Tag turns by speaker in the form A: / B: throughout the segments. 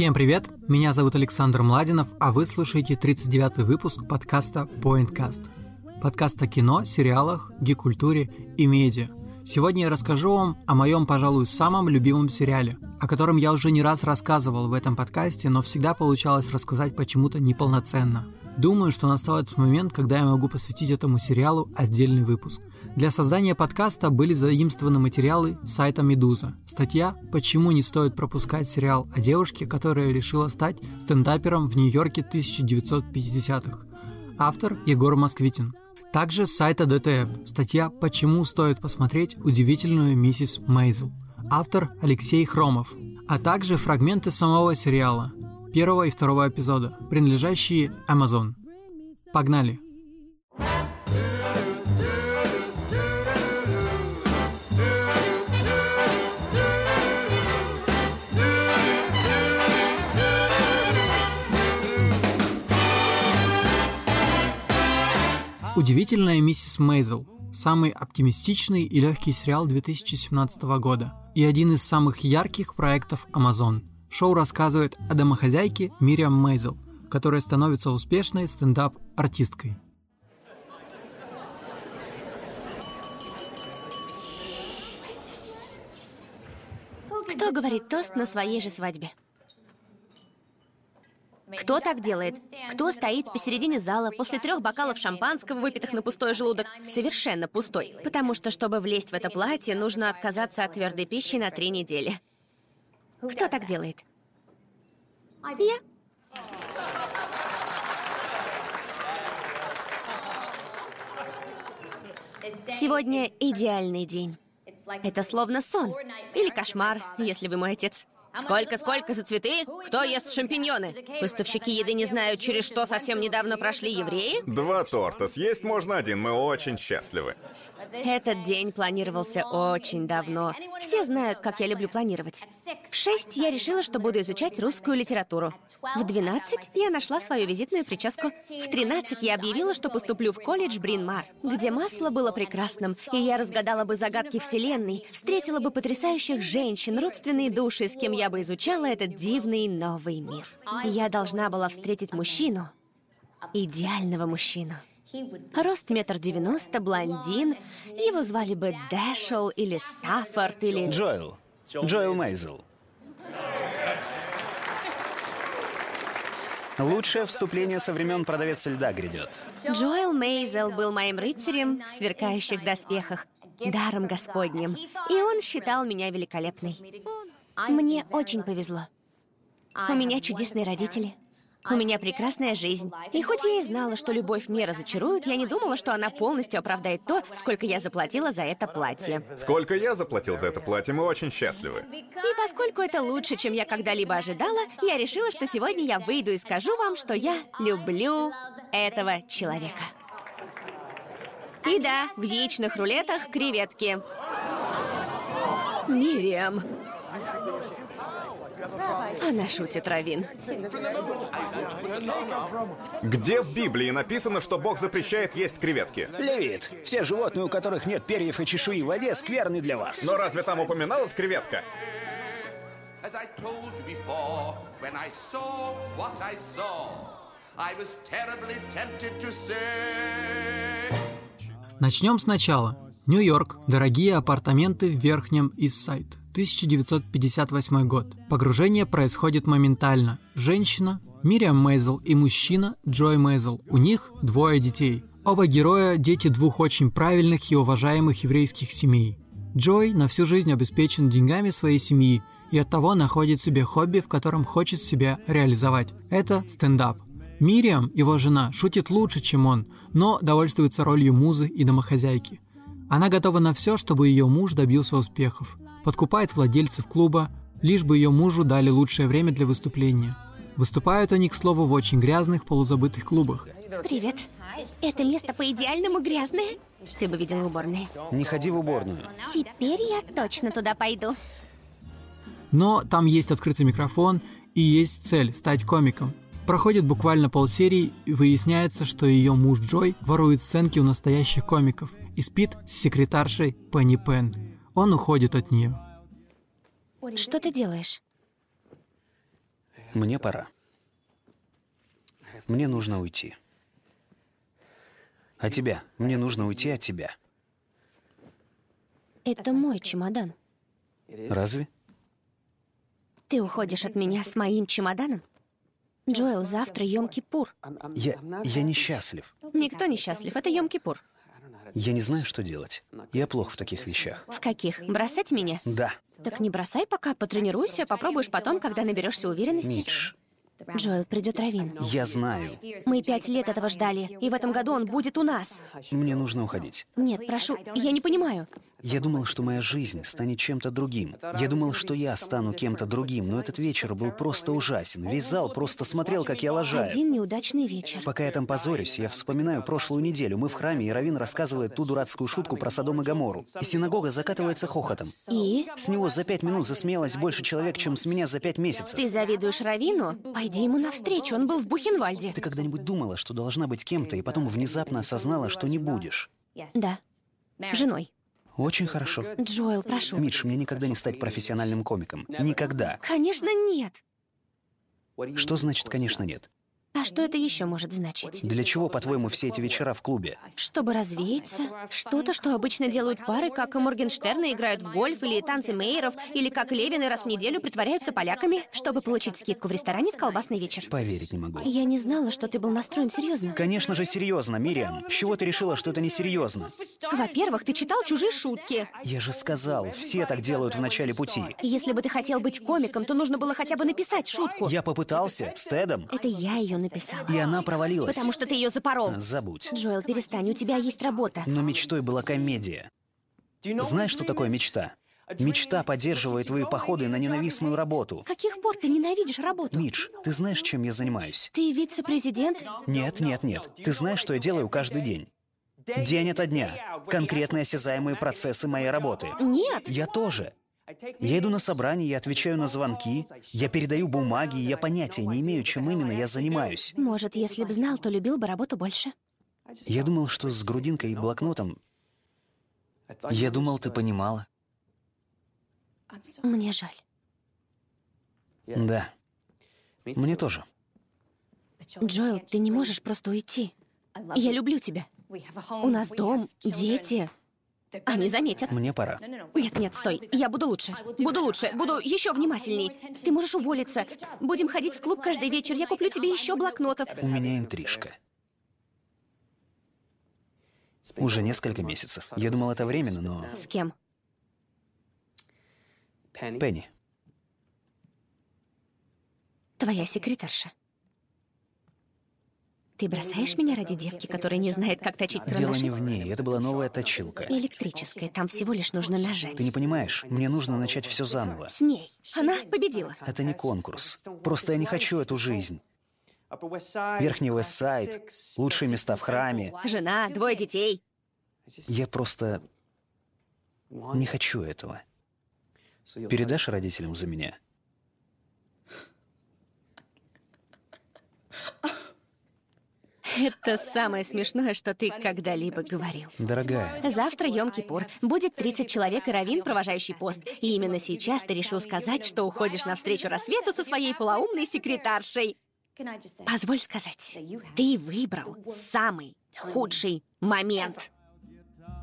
A: Всем привет! Меня зовут Александр Младинов, а вы слушаете 39-й выпуск подкаста PointCast. Подкаст о кино, сериалах, гик-культуре и медиа. Сегодня я расскажу вам о моем, пожалуй, самом любимом сериале, о котором я уже не раз рассказывал в этом подкасте, но всегда получалось рассказать почему-то неполноценно – Думаю, что настал этот момент, когда я могу посвятить этому сериалу отдельный выпуск. Для создания подкаста были заимствованы материалы сайта «Медуза». Статья «Почему не стоит пропускать сериал о девушке, которая решила стать стендапером в Нью-Йорке 1950-х». Автор Егор Москвитин. Также с сайта ДТФ статья «Почему стоит посмотреть удивительную миссис Мейзел». Автор Алексей Хромов. А также фрагменты самого сериала – первого и второго эпизода, принадлежащие Amazon. Погнали! Удивительная миссис Мейзел – самый оптимистичный и легкий сериал 2017 года и один из самых ярких проектов Amazon – Шоу рассказывает о домохозяйке Мириам Мейзел, которая становится успешной стендап-артисткой.
B: Кто говорит тост на своей же свадьбе? Кто так делает? Кто стоит посередине зала после трех бокалов шампанского, выпитых на пустой желудок? Совершенно пустой. Потому что, чтобы влезть в это платье, нужно отказаться от твердой пищи на три недели. Кто так делает? Я. Сегодня идеальный день. Это словно сон. Или кошмар, если вы мой отец. Сколько-сколько за цветы? Кто ест шампиньоны? Поставщики еды не знают, через что совсем недавно прошли евреи?
C: Два торта. Съесть можно один. Мы очень счастливы.
B: Этот день планировался очень давно. Все знают, как я люблю планировать. В шесть я решила, что буду изучать русскую литературу. В двенадцать я нашла свою визитную прическу. В тринадцать я объявила, что поступлю в колледж Бринмар, где масло было прекрасным, и я разгадала бы загадки Вселенной, встретила бы потрясающих женщин, родственные души, с кем я бы изучала этот дивный новый мир. Я должна была встретить мужчину, идеального мужчину. Рост метр девяносто, блондин. Его звали бы Дэшел или Стаффорд или...
D: Джоэл. Джоэл Мейзел. Лучшее вступление со времен продавец льда грядет.
B: Джоэл Мейзел был моим рыцарем в сверкающих доспехах, даром Господним, и он считал меня великолепной. Мне очень повезло. У меня чудесные родители. У меня прекрасная жизнь. И хоть я и знала, что любовь не разочарует, я не думала, что она полностью оправдает то, сколько я заплатила за это платье.
C: Сколько я заплатил за это платье, мы очень счастливы.
B: И поскольку это лучше, чем я когда-либо ожидала, я решила, что сегодня я выйду и скажу вам, что я люблю этого человека. И да, в яичных рулетах креветки. Мириам. Она шутит, Равин.
C: Где в Библии написано, что Бог запрещает есть креветки?
D: Левит, все животные, у которых нет перьев и чешуи в воде, скверны для вас.
C: Но разве там упоминалась креветка?
E: As I told you before, when I saw what I saw, I was terribly tempted to say...
A: Начнем сначала. Нью-Йорк. Дорогие апартаменты в Верхнем Иссайд. 1958 год. Погружение происходит моментально. Женщина, Мириам Мейзел и мужчина, Джой Мейзел. У них двое детей. Оба героя – дети двух очень правильных и уважаемых еврейских семей. Джой на всю жизнь обеспечен деньгами своей семьи и оттого находит себе хобби, в котором хочет себя реализовать. Это стендап. Мириам, его жена, шутит лучше, чем он, но довольствуется ролью музы и домохозяйки. Она готова на все, чтобы ее муж добился успехов подкупает владельцев клуба, лишь бы ее мужу дали лучшее время для выступления. Выступают они, к слову, в очень грязных, полузабытых клубах.
B: Привет. Это место по-идеальному грязное. Ты бы видела уборные.
D: Не ходи в уборную.
B: Теперь я точно туда пойду.
A: Но там есть открытый микрофон и есть цель – стать комиком. Проходит буквально полсерии, и выясняется, что ее муж Джой ворует сценки у настоящих комиков и спит с секретаршей Пенни Пен. Он уходит от нее.
B: Что ты делаешь?
D: Мне пора. Мне нужно уйти. А тебя? Мне нужно уйти от тебя.
B: Это мой чемодан.
D: Разве?
B: Ты уходишь от меня с моим чемоданом? Джоэл, завтра Йом-Кипур.
D: Я... я несчастлив.
B: Никто не счастлив, это Йом-Кипур.
D: Я не знаю, что делать. Я плох в таких вещах.
B: В каких? Бросать меня?
D: Да.
B: Так не бросай пока, потренируйся, попробуешь потом, когда наберешься уверенности.
D: Мидж,
B: Джоэл, придет Равин.
D: я знаю.
B: Мы пять лет этого ждали, и в этом году он будет у нас.
D: Мне нужно уходить.
B: Нет, прошу, я не понимаю.
D: Я думал, что моя жизнь станет чем-то другим. Я думал, что я стану кем-то другим, но этот вечер был просто ужасен. Весь зал просто смотрел, как я лажаю.
B: Один неудачный вечер.
D: Пока я там позорюсь, я вспоминаю прошлую неделю. Мы в храме, и Равин рассказывает ту дурацкую шутку про Содом и Гамору. И синагога закатывается хохотом.
B: И?
D: С него за пять минут засмеялось больше человек, чем с меня за пять месяцев.
B: Ты завидуешь Равину? Пойди ему навстречу, он был в Бухенвальде.
D: Ты когда-нибудь думала, что должна быть кем-то, и потом внезапно осознала, что не будешь?
B: Да. Женой.
D: Очень хорошо.
B: Джоэл, прошу.
D: Мидж, мне никогда не стать профессиональным комиком. Никогда.
B: Конечно, нет.
D: Что значит, конечно, нет?
B: А что это еще может значить?
D: Для чего, по-твоему, все эти вечера в клубе?
B: Чтобы развеяться? Что-то, что обычно делают пары, как и Моргенштерны играют в гольф, или танцы Мейеров, или как Левины раз в неделю притворяются поляками, чтобы получить скидку в ресторане в колбасный вечер.
D: Поверить не могу.
B: Я не знала, что ты был настроен серьезно.
D: Конечно же, серьезно, Мириам. С чего ты решила, что это не серьезно?
B: Во-первых, ты читал чужие шутки.
D: Я же сказал, все так делают в начале пути.
B: Если бы ты хотел быть комиком, то нужно было хотя бы написать шутку.
D: Я попытался с Тедом,
B: Это я ее написала.
D: и она провалилась.
B: Потому что ты ее запорол.
D: Забудь.
B: Джоэл, перестань, у тебя есть работа.
D: Но мечтой была комедия. Знаешь, что такое мечта? Мечта поддерживает твои походы на ненавистную работу.
B: С каких пор ты ненавидишь работу?
D: Мидж, ты знаешь, чем я занимаюсь?
B: Ты вице-президент?
D: Нет, нет, нет. Ты знаешь, что я делаю каждый день? День ото дня. Конкретные осязаемые процессы моей работы.
B: Нет.
D: Я тоже. Я иду на собрание, я отвечаю на звонки, я передаю бумаги, и я понятия не имею, чем именно я занимаюсь.
B: Может, если б знал, то любил бы работу больше.
D: Я думал, что с грудинкой и блокнотом... Я думал, ты понимала.
B: Мне жаль.
D: Да. Мне тоже.
B: Джоэл, ты не можешь просто уйти. Я люблю тебя. У нас дом, дети. Они заметят.
D: Мне пора.
B: Нет, нет, стой. Я буду лучше. Буду лучше. Буду еще внимательней. Ты можешь уволиться. Будем ходить в клуб каждый вечер. Я куплю тебе еще блокнотов.
D: У меня интрижка. Уже несколько месяцев. Я думал, это временно, но...
B: С кем?
D: Пенни,
B: Твоя секретарша. Ты бросаешь меня ради девки, которая не знает, как точить
D: дело
B: карандаши?
D: не в ней. Это была новая точилка.
B: Электрическая. Там всего лишь нужно нажать.
D: Ты не понимаешь, мне нужно начать все заново.
B: С ней. Она победила.
D: Это не конкурс. Просто я не хочу эту жизнь. Верхний Вестсайд, лучшие места в храме.
B: Жена, двое детей.
D: Я просто не хочу этого. Передашь родителям за меня?
B: Это самое смешное, что ты когда-либо говорил.
D: Дорогая,
B: Завтра Йом-Кипур. Будет 30 человек и раввин, провожающий пост. И именно сейчас ты решил сказать, что уходишь навстречу рассвету со своей полоумной секретаршей. Позволь сказать, ты выбрал самый худший момент.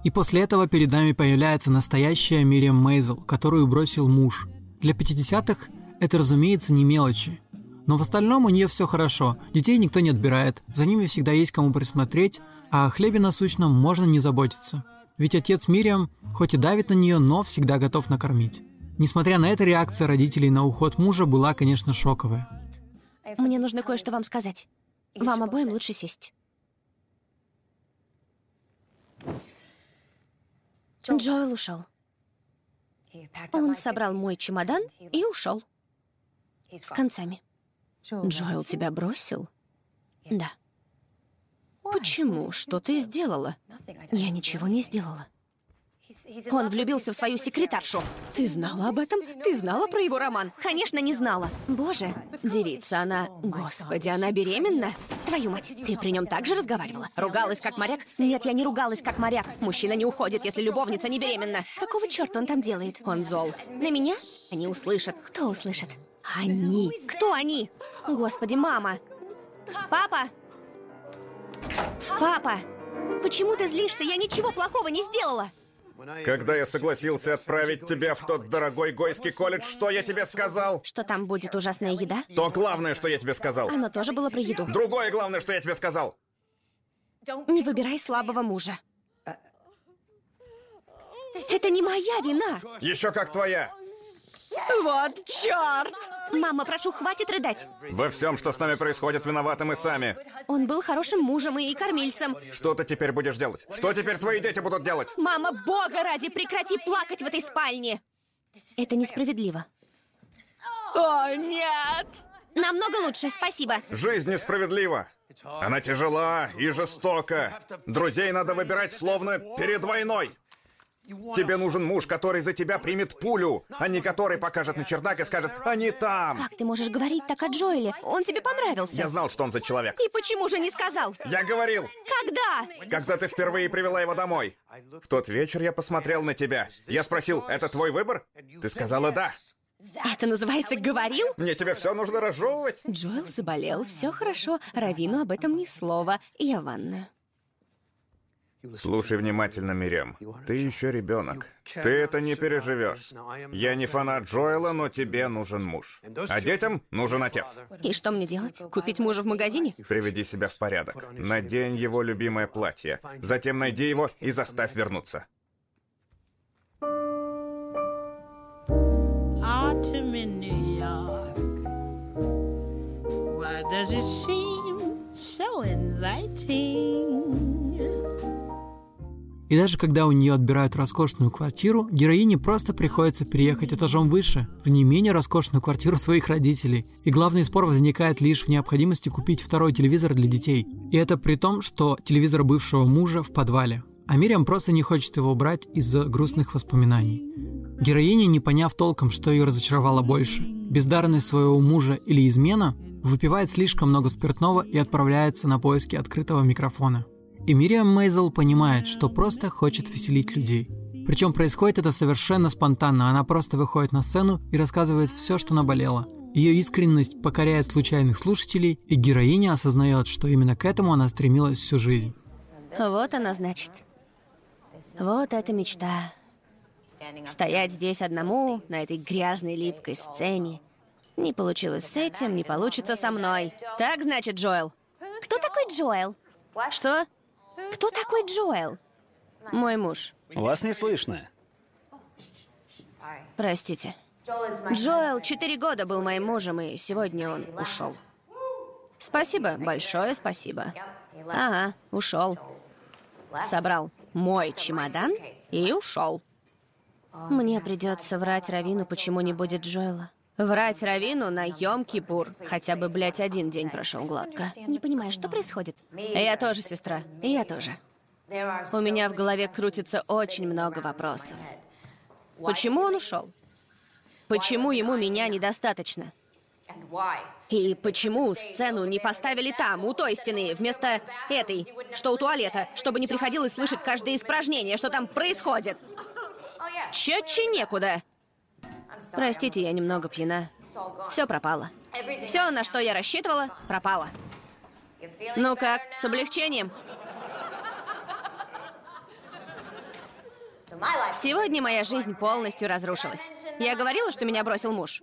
A: И после этого перед нами появляется настоящая Мириам Мейзел, которую бросил муж. Для 50-х это, разумеется, не мелочи. Но в остальном у нее все хорошо, детей никто не отбирает, за ними всегда есть кому присмотреть, а о хлебе насущном можно не заботиться. Ведь отец Мириам, хоть и давит на нее, но всегда готов накормить. Несмотря на это, реакция родителей на уход мужа была, конечно, шоковая.
B: Мне нужно кое-что вам сказать. Вам обоим лучше сесть. Джоэл ушел. Он собрал мой чемодан и ушел. С концами. Джоэл тебя бросил? Да. Почему? Что ты сделала? Я ничего не сделала. Он влюбился в свою секретаршу. Ты знала об этом? Ты знала про его роман? Конечно, не знала. Боже, девица она... Господи, она беременна? Твою мать, ты при нем так же разговаривала? Ругалась как моряк? Нет, я не ругалась как моряк. Мужчина не уходит, если любовница не беременна. Какого черта он там делает? Он зол. На меня? Они услышат. Кто услышит? Они. Кто они? Господи, мама. Папа! Папа! Почему ты злишься? Я ничего плохого не сделала.
C: Когда я согласился отправить тебя в тот дорогой гойский колледж, что я тебе сказал?
B: Что там будет ужасная еда?
C: То главное, что я тебе сказал.
B: Оно тоже было про еду.
C: Другое главное, что я тебе сказал.
B: Не выбирай слабого мужа. Это не моя вина.
C: Еще как твоя.
B: Вот черт! Мама, прошу, хватит рыдать.
C: Во всем, что с нами происходит, виноваты мы сами.
B: Он был хорошим мужем и кормильцем.
C: Что ты теперь будешь делать? Что теперь твои дети будут делать?
B: Мама, бога ради, прекрати плакать в этой спальне. Это несправедливо. О, нет! Намного лучше, спасибо.
C: Жизнь несправедлива. Она тяжела и жестока. Друзей надо выбирать словно перед войной. Тебе нужен муж, который за тебя примет пулю, а не который покажет на чердак и скажет «Они там!»
B: Как ты можешь говорить так о Джоэле? Он тебе понравился.
C: Я знал, что он за человек.
B: И почему же не сказал?
C: Я говорил,
B: Когда?
C: когда ты впервые привела его домой. В тот вечер я посмотрел на тебя. Я спросил, это твой выбор? Ты сказала «да».
B: Это называется «говорил»?
C: Мне тебе все нужно разжевывать?
B: Джоэл заболел, все хорошо. Равину об этом ни слова. Я в ванную.
C: Слушай внимательно, Мирем. Ты еще ребенок. Ты это не переживешь. Я не фанат Джоэла, но тебе нужен муж. А детям нужен отец.
B: И что мне делать? Купить мужа в магазине?
C: Приведи себя в порядок. Надень его любимое платье. Затем найди его и заставь вернуться.
F: autumn in New York. Why does it seem so inviting?
A: И даже когда у нее отбирают роскошную квартиру, героине просто приходится переехать этажом выше, в не менее роскошную квартиру своих родителей. И главный спор возникает лишь в необходимости купить второй телевизор для детей. И это при том, что телевизор бывшего мужа в подвале. А Мириам просто не хочет его убрать из-за грустных воспоминаний. Героиня, не поняв толком, что ее разочаровало больше, бездарность своего мужа или измена, выпивает слишком много спиртного и отправляется на поиски открытого микрофона. И Мириам Мейзел понимает, что просто хочет веселить людей. Причем происходит это совершенно спонтанно, она просто выходит на сцену и рассказывает все, что наболело. Ее искренность покоряет случайных слушателей, и героиня осознает, что именно к этому она стремилась всю жизнь.
B: Вот она, значит. Вот эта мечта. Стоять здесь одному, на этой грязной липкой сцене. Не получилось с этим, не получится со мной. Так, значит, Джоэл? Кто такой Джоэл? Что? Кто такой Джоэл? Мой муж.
D: Вас не слышно.
B: Простите. Джоэл четыре года был моим мужем, и сегодня он ушел. Спасибо, большое спасибо. Ага, ушел. Собрал мой чемодан и ушел. Мне придется врать Равину, почему не будет Джоэла. Врать Равину на Йом-Кипур. Хотя бы, блядь, один день прошел гладко. Не понимаю, что происходит? Я тоже, сестра. Я тоже. У меня в голове крутится очень много вопросов. Почему он ушел? Почему ему меня недостаточно? И почему сцену не поставили там, у той стены, вместо этой, что у туалета, чтобы не приходилось слышать каждое испражнение, что там происходит? Четче некуда. Простите, я немного пьяна. Все пропало. Все, на что я рассчитывала, пропало. Ну как, с облегчением? Сегодня моя жизнь полностью разрушилась. Я говорила, что меня бросил муж.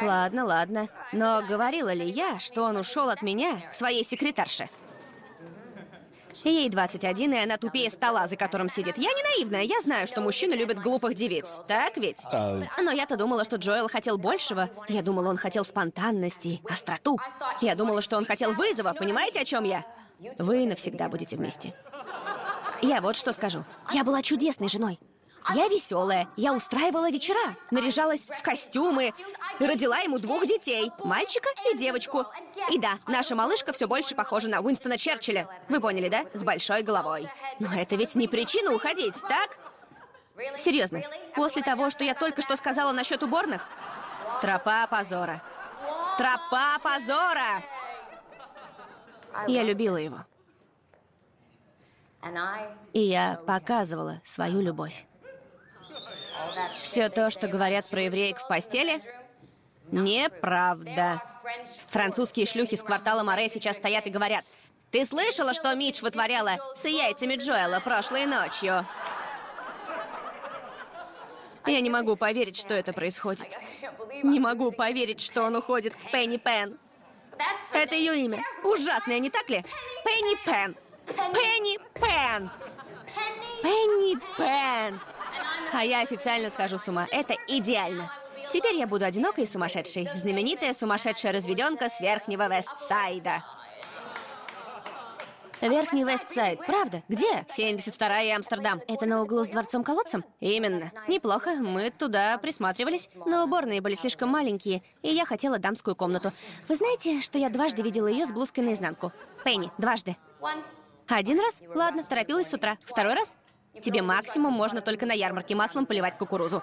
B: Ладно, ладно. Но говорила ли я, что он ушел от меня к своей секретарше? Ей 21, и она тупее стола, за которым сидит. Я не наивная, я знаю, что мужчины любят глупых девиц. Так ведь? Но я-то думала, что Джоэл хотел большего. Я думала, он хотел спонтанности, остроту. Я думала, что он хотел вызова. Понимаете, о чем я? Вы навсегда будете вместе. Я вот что скажу. Я была чудесной женой. Я веселая, я устраивала вечера, наряжалась в костюмы, родила ему двух детей, мальчика и девочку. И да, наша малышка все больше похожа на Уинстона Черчилля. Вы поняли, да? С большой головой. Но это ведь не причина уходить, так? Серьезно, после того, что я только что сказала насчет уборных? Тропа позора. Тропа позора! Я любила его. И я показывала свою любовь. Все то, что говорят про евреек в постели, Неправда. Французские шлюхи с квартала Море сейчас стоят и говорят, «Ты слышала, что Митч вытворяла с яйцами Джоэла прошлой ночью?» Я не могу поверить, что это происходит. Не могу поверить, что он уходит к Пенни Пен. Это ее имя. Ужасное, не так ли? Пенни Пен. Пенни Пен. Пенни Пен. А я официально схожу с ума. Это идеально. Теперь я буду одинокой и сумасшедшей. Знаменитая сумасшедшая разведенка с верхнего Вестсайда. Верхний Вестсайд, правда? Где? 72-я и Амстердам. Это на углу с дворцом-колодцем? Именно. Неплохо, мы туда присматривались. Но уборные были слишком маленькие, и я хотела дамскую комнату. Вы знаете, что я дважды видела ее с блузкой наизнанку? Пенни, дважды. Один раз? Ладно, торопилась с утра. Второй раз? Тебе максимум можно только на ярмарке маслом поливать кукурузу.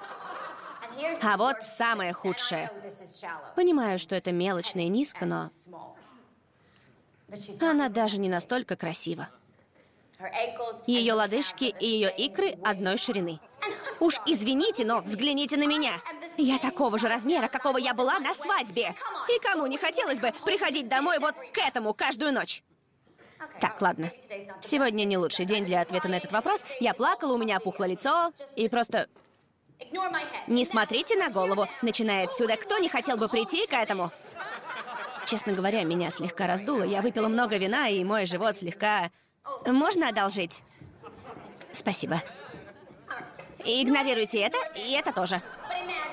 B: А вот самое худшее. Понимаю, что это мелочно и низко, но... Она даже не настолько красива. Ее лодыжки и ее икры одной ширины. Уж извините, но взгляните на меня. Я такого же размера, какого я была на свадьбе. И кому не хотелось бы приходить домой вот к этому каждую ночь? Так, ладно. Сегодня не лучший день для ответа на этот вопрос. Я плакала, у меня опухло лицо, и просто... Не смотрите на голову, начиная отсюда. Кто не хотел бы прийти к этому? Честно говоря, меня слегка раздуло. Я выпила много вина, и мой живот слегка... Можно одолжить? Спасибо. Игнорируйте это, и это тоже.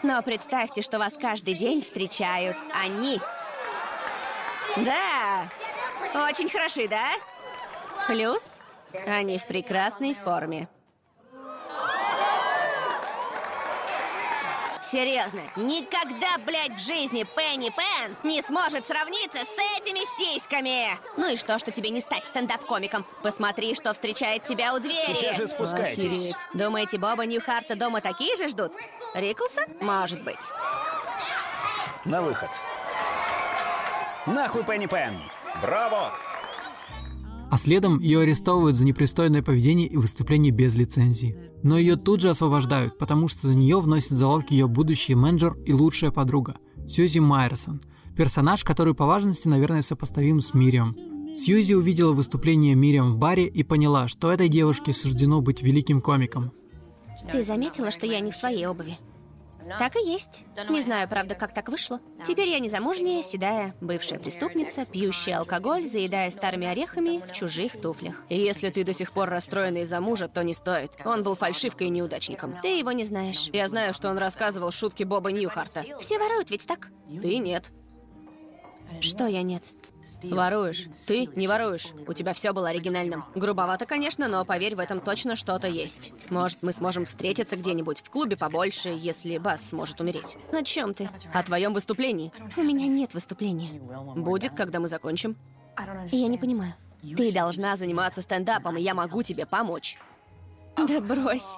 B: Но представьте, что вас каждый день встречают они. Да, очень хороши, да? Плюс, они в прекрасной форме. Серьезно, никогда, блядь, в жизни Пенни Пен не сможет сравниться с этими сиськами! Ну и что, что тебе не стать стендап-комиком? Посмотри, что встречает тебя у двери.
D: Сейчас же спускайтесь.
B: Охереть. Думаете, Боба Ньюхарта дома такие же ждут? Риклса? Может быть.
D: На выход. Нахуй, Пенни Пен!
C: Браво!
A: А следом ее арестовывают за непристойное поведение и выступление без лицензии. Но ее тут же освобождают, потому что за нее вносит залог ее будущий менеджер и лучшая подруга Сьюзи Майерсон, персонаж, который по важности, наверное, сопоставим с Мириам. Сьюзи увидела выступление Мириам в баре и поняла, что этой девушке суждено быть великим комиком.
B: Ты заметила, что я не в своей обуви? Так и есть. Не знаю, правда, как так вышло. Теперь я незамужняя, седая, бывшая преступница, пьющая алкоголь, заедая старыми орехами в чужих туфлях. И если ты до сих пор расстроена из-за мужа, то не стоит. Он был фальшивкой и неудачником. Ты его не знаешь. Я знаю, что он рассказывал шутки Боба Ньюхарта. Все воруют, ведь так? Ты нет. Что я нет? Воруешь. Ты не воруешь. У тебя все было оригинальным. Грубовато, конечно, но поверь, в этом точно что-то есть. Может, мы сможем встретиться где-нибудь в клубе побольше, если Бас сможет умереть. О чем ты? О твоем выступлении. У меня нет выступления. Будет, когда мы закончим. Я не понимаю. Ты должна заниматься стендапом, и я могу тебе помочь. Да брось.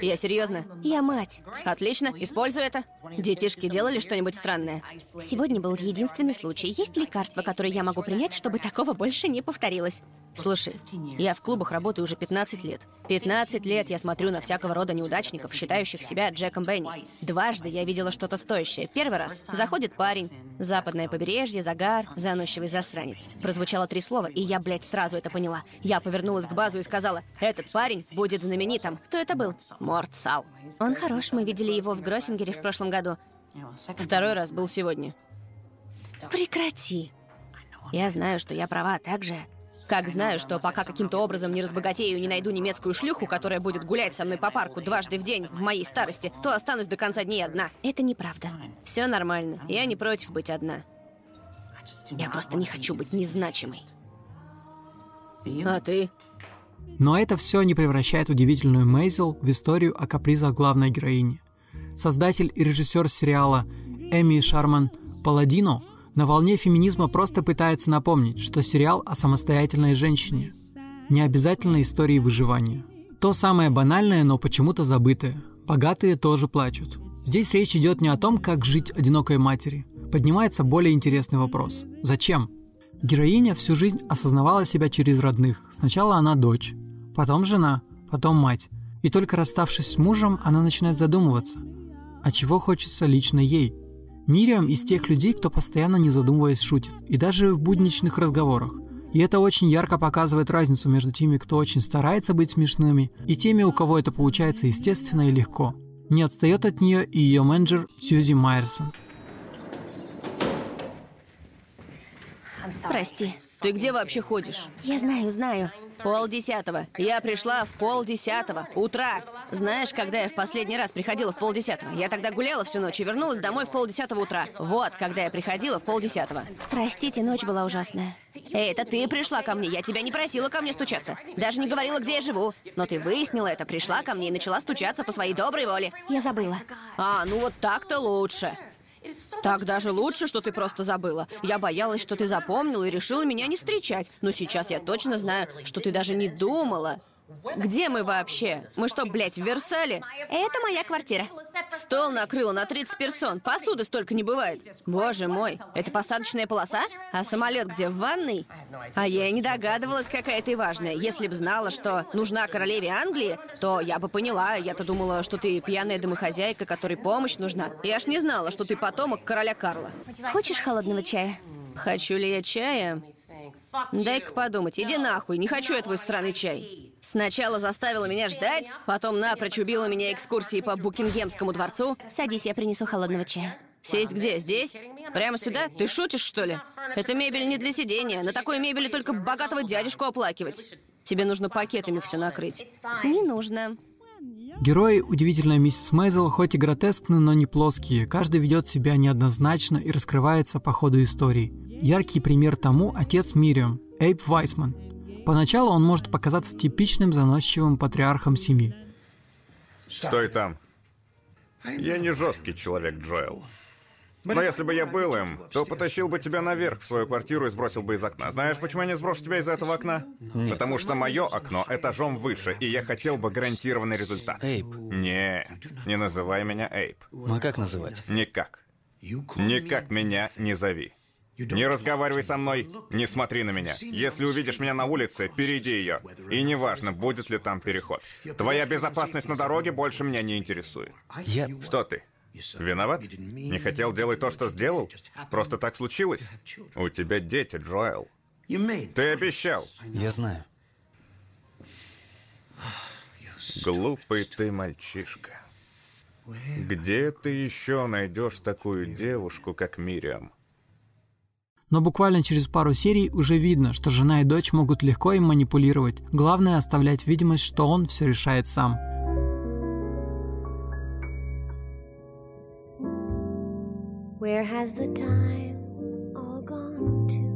B: Я серьезно. Я мать. Отлично, используй это. Детишки делали что-нибудь странное? Сегодня был единственный случай. Есть лекарство, которое я могу принять, чтобы такого больше не повторилось? Слушай, я в клубах работаю уже 15 лет. 15 лет я смотрю на всякого рода неудачников, считающих себя Джеком Бенни. Дважды я видела что-то стоящее. Первый раз заходит парень, западное побережье, загар, заносчивый засранец. Прозвучало три слова, и я, блядь, сразу это поняла. Я повернулась к базу и сказала, этот парень будет знаменитым. Кто это был? Морт Сал. Он хорош, мы видели его в Гроссингере в прошлом году. Второй раз был сегодня. Прекрати. Я знаю, что я права, так же, как знаю, что пока каким-то образом не разбогатею и не найду немецкую шлюху, которая будет гулять со мной по парку дважды в день в моей старости, то останусь до конца дней одна. Это неправда. Все нормально. Я не против быть одна. Я просто не хочу быть незначимой. А ты?
A: Но это все не превращает удивительную Мейзел в историю о капризах главной героини. Создатель и режиссер сериала Эми Шарман Паладино на волне феминизма просто пытается напомнить, что сериал о самостоятельной женщине, не обязательно истории выживания. То самое банальное, но почему-то забытое. Богатые тоже плачут. Здесь речь идет не о том, как жить одинокой матери. Поднимается более интересный вопрос. Зачем? Героиня всю жизнь осознавала себя через родных. Сначала она дочь, потом жена, потом мать. И только расставшись с мужем, она начинает задумываться, а чего хочется лично ей. Мириам из тех людей, кто постоянно не задумываясь шутит, и даже в будничных разговорах. И это очень ярко показывает разницу между теми, кто очень старается быть смешными, и теми, у кого это получается естественно и легко. Не отстает от нее и ее менеджер Сьюзи Майерсон.
G: Прости.
B: Ты где вообще ходишь?
G: Я знаю, знаю.
B: Полдесятого. Я пришла в полдесятого утра. Знаешь, когда я в последний раз приходила в полдесятого? Я тогда гуляла всю ночь и вернулась домой в полдесятого утра. Вот, когда я приходила в полдесятого.
G: Простите, ночь была ужасная.
B: Эй, это ты пришла ко мне. Я тебя не просила ко мне стучаться. Даже не говорила, где я живу. Но ты выяснила это, пришла ко мне и начала стучаться по своей доброй воле.
G: Я забыла.
B: А, ну вот так-то лучше. Так даже лучше, что ты просто забыла. Я боялась, что ты запомнила и решила меня не встречать. Но сейчас я точно знаю, что ты даже не думала. Где мы вообще? Мы что, блядь, в Версале?
G: Это моя квартира.
B: Стол накрыло на 30 персон. Посуды столько не бывает. Боже мой, это посадочная полоса? А самолет где, в ванной? А я и не догадывалась, какая ты важная. Если б знала, что нужна королеве Англии, то я бы поняла. Я-то думала, что ты пьяная домохозяйка, которой помощь нужна. Я ж не знала, что ты потомок короля Карла.
G: Хочешь холодного чая?
B: Хочу ли я чая? Дай-ка подумать. Иди нахуй, не хочу я твой сраный чай. Сначала заставила меня ждать, потом напрочь убила меня экскурсией по Букингемскому дворцу.
G: Садись, я принесу холодного чая.
B: Сесть где? Здесь? Прямо сюда? Ты шутишь, что ли? Эта мебель не для сидения. На такой мебели только богатого дядюшку оплакивать. Тебе нужно пакетами все накрыть.
G: Не нужно.
A: Герои удивительная миссис Мейзел хоть и гротескны, но не плоские. Каждый ведет себя неоднозначно и раскрывается по ходу истории. Яркий пример тому отец Мириам, Эйб Вайсман. Поначалу он может показаться типичным заносчивым патриархом семьи.
C: Стой там. Я не жесткий человек, Джоэл. Но если бы я был им, то потащил бы тебя наверх в свою квартиру и сбросил бы из окна. Знаешь, почему я не сброшу тебя из этого окна?
D: Нет.
C: Потому что мое окно этажом выше, и я хотел бы гарантированный результат.
D: Эйб.
C: Нет, не называй меня Эйб.
D: А как называть?
C: Никак. Никак меня не зови. Не разговаривай со мной, не смотри на меня. Если увидишь меня на улице, перейди ее. И неважно, будет ли там переход. Твоя безопасность на дороге больше меня не интересует.
D: Я...
C: Что ты? Виноват? Не хотел делать то, что сделал? Просто так случилось? У тебя дети, Джоэл. Ты обещал.
D: Я знаю.
C: Глупый ты мальчишка. Где ты еще найдешь такую девушку, как Мириам?
A: Но буквально через пару серий уже видно, что жена и дочь могут легко им манипулировать. Главное оставлять видимость, что он все решает сам.
F: Where has the time all gone to?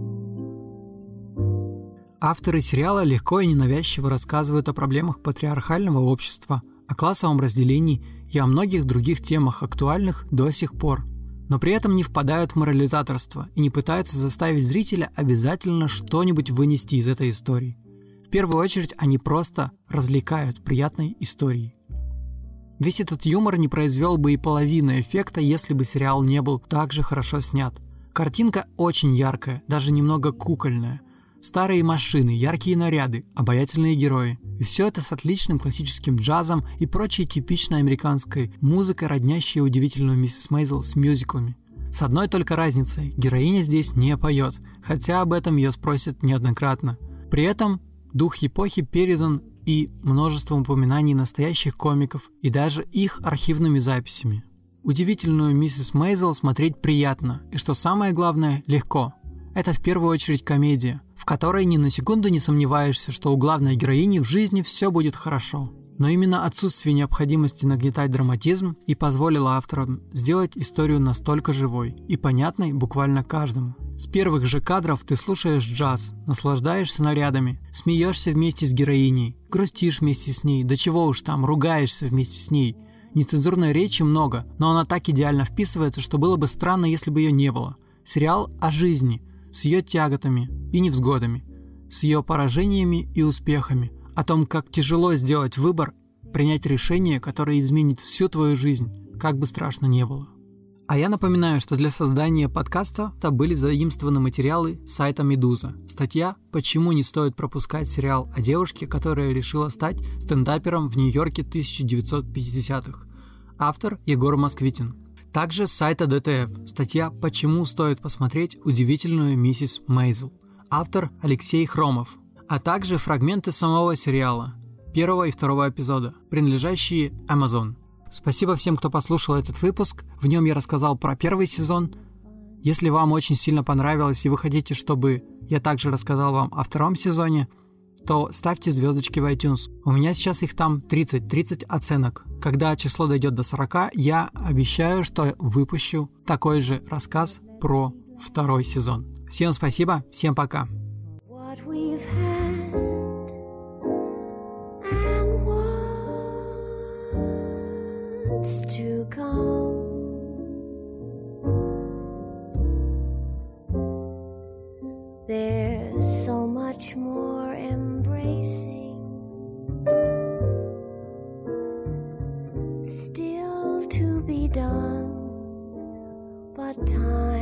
A: Авторы сериала легко и ненавязчиво рассказывают о проблемах патриархального общества, о классовом разделении и о многих других темах, актуальных до сих пор. Но при этом не впадают в морализаторство и не пытаются заставить зрителя обязательно что-нибудь вынести из этой истории. В первую очередь они просто развлекают приятной историей. Весь этот юмор не произвел бы и половины эффекта, если бы сериал не был так же хорошо снят. Картинка очень яркая, даже немного кукольная. Старые машины, яркие наряды, обаятельные герои. И все это с отличным классическим джазом и прочей типичной американской музыкой, роднящей удивительную миссис Мейзел с мюзиклами. С одной только разницей – героиня здесь не поет, хотя об этом ее спросят неоднократно. При этом дух эпохи передан и множеством упоминаний настоящих комиков, и даже их архивными записями. Удивительную миссис Мейзел смотреть приятно, и что самое главное, легко. Это в первую очередь комедия, в которой ни на секунду не сомневаешься, что у главной героини в жизни все будет хорошо. Но именно отсутствие необходимости нагнетать драматизм и позволило авторам сделать историю настолько живой и понятной буквально каждому. С первых же кадров ты слушаешь джаз, наслаждаешься нарядами, смеешься вместе с героиней, грустишь вместе с ней, до чего уж там, ругаешься вместе с ней. Нецензурной речи много, но она так идеально вписывается, что было бы странно, если бы ее не было. Сериал о жизни, с ее тяготами и невзгодами, с ее поражениями и успехами, о том, как тяжело сделать выбор, принять решение, которое изменит всю твою жизнь, как бы страшно не было. А я напоминаю, что для создания подкаста были заимствованы материалы сайта «Медуза». Статья «Почему не стоит пропускать сериал о девушке, которая решила стать стендапером в Нью-Йорке 1950-х». Автор Егор Москвитин. Также с сайта ДТФ статья «Почему стоит посмотреть удивительную миссис Мейзел». Автор Алексей Хромов. А также фрагменты самого сериала, первого и второго эпизода, принадлежащие Amazon. Спасибо всем, кто послушал этот выпуск. В нем я рассказал про первый сезон. Если вам очень сильно понравилось и вы хотите, чтобы я также рассказал вам о втором сезоне, то ставьте звездочки в iTunes. У меня сейчас их там 30, 30 оценок. Когда число дойдет до 40, я обещаю, что выпущу такой же рассказ про второй сезон. Всем спасибо, всем пока.
F: There's so much more still to be done, but time